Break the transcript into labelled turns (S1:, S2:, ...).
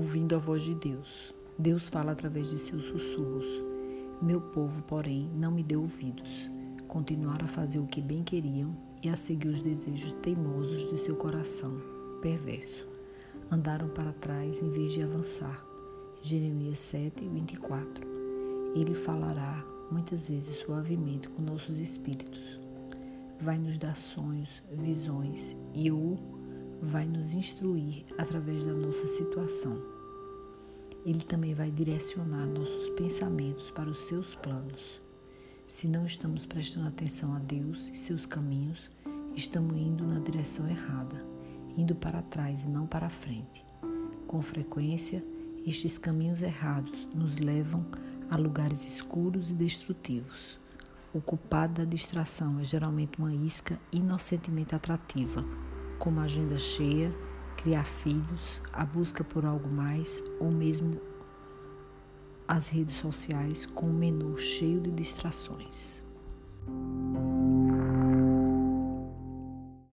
S1: ouvindo a voz de Deus. Deus fala através de seus sussurros. Meu povo, porém, não me deu ouvidos. Continuaram a fazer o que bem queriam e a seguir os desejos teimosos de seu coração perverso. Andaram para trás em vez de avançar. Jeremias 7, 24. Ele falará muitas vezes suavemente com nossos espíritos. Vai nos dar sonhos, visões e ou vai nos instruir através da nossa situação. Ele também vai direcionar nossos pensamentos para os seus planos. Se não estamos prestando atenção a Deus e seus caminhos, estamos indo na direção errada, indo para trás e não para frente. Com frequência, estes caminhos errados nos levam a lugares escuros e destrutivos. O culpado da distração é geralmente uma isca inocentemente atrativa, como agenda cheia, criar filhos, a busca por algo mais ou mesmo as redes sociais com um menu cheio de distrações.